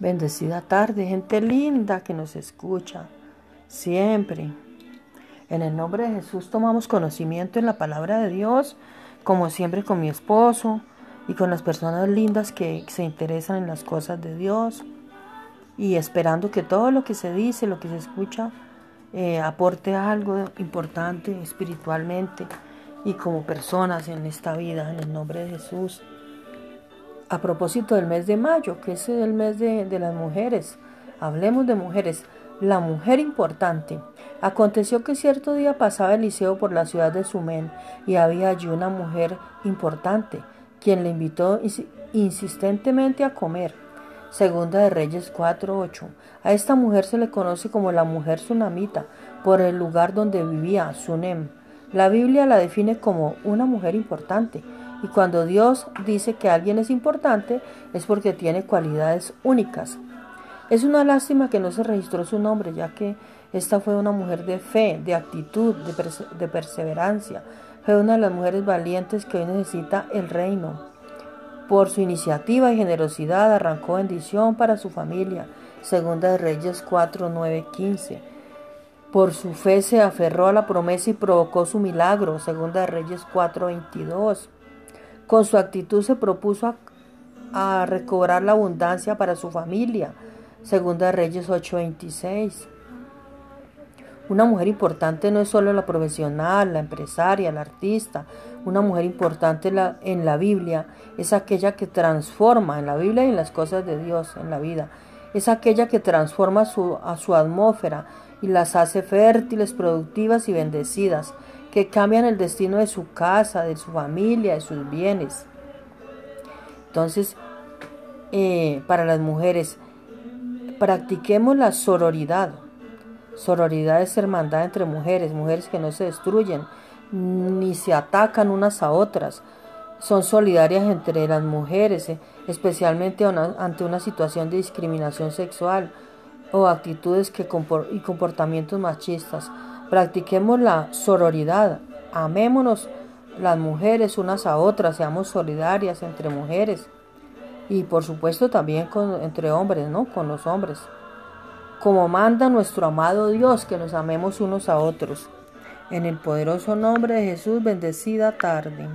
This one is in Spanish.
Bendecida tarde, gente linda que nos escucha siempre. En el nombre de Jesús tomamos conocimiento en la palabra de Dios, como siempre con mi esposo y con las personas lindas que se interesan en las cosas de Dios y esperando que todo lo que se dice, lo que se escucha, eh, aporte algo importante espiritualmente y como personas en esta vida, en el nombre de Jesús a propósito del mes de mayo, que es el mes de, las mujeres. Hablemos de mujeres. La mujer importante. Aconteció que cierto día pasaba Eliseo por la ciudad de Sumén y había allí una mujer importante, quien le invitó insistentemente a comer. Segunda de Reyes 4:8. A esta mujer se le conoce como la mujer sunamita por el lugar donde vivía, Sunem. La Biblia la define como una mujer importante y cuando Dios dice que alguien es importante es porque tiene cualidades únicas. Es una lástima que no se registró su nombre, ya que esta fue una mujer de fe, de actitud, de, perseverancia. Fue una de las mujeres valientes que hoy necesita el reino. Por su iniciativa y generosidad arrancó bendición para su familia. Segunda de Reyes 4, 9, 15. Por su fe se aferró a la promesa y provocó su milagro. Segunda de Reyes 4, 22. Con su actitud se propuso a, recobrar la abundancia para su familia. Segunda Reyes 8:26. Una mujer importante no es solo la profesional, la empresaria, la artista. Una mujer importante en la, Biblia es aquella que transforma en la Biblia y en las cosas de Dios en la vida. Es aquella que transforma a su atmósfera y las hace fértiles, productivas y bendecidas que cambian el destino de su casa, de su familia, de sus bienes. Entonces, eh, para las mujeres, practiquemos la sororidad. Sororidad es hermandad entre mujeres, mujeres que no se destruyen ni se atacan unas a otras. Son solidarias entre las mujeres, eh, especialmente ante una situación de discriminación sexual o actitudes que y comportamientos machistas. Practiquemos la sororidad, amémonos las mujeres unas a otras, seamos solidarias entre mujeres y por supuesto también entre hombres, ¿no? Con los hombres. Como manda nuestro amado Dios, que nos amemos unos a otros. En el poderoso nombre de Jesús, bendecida tarde.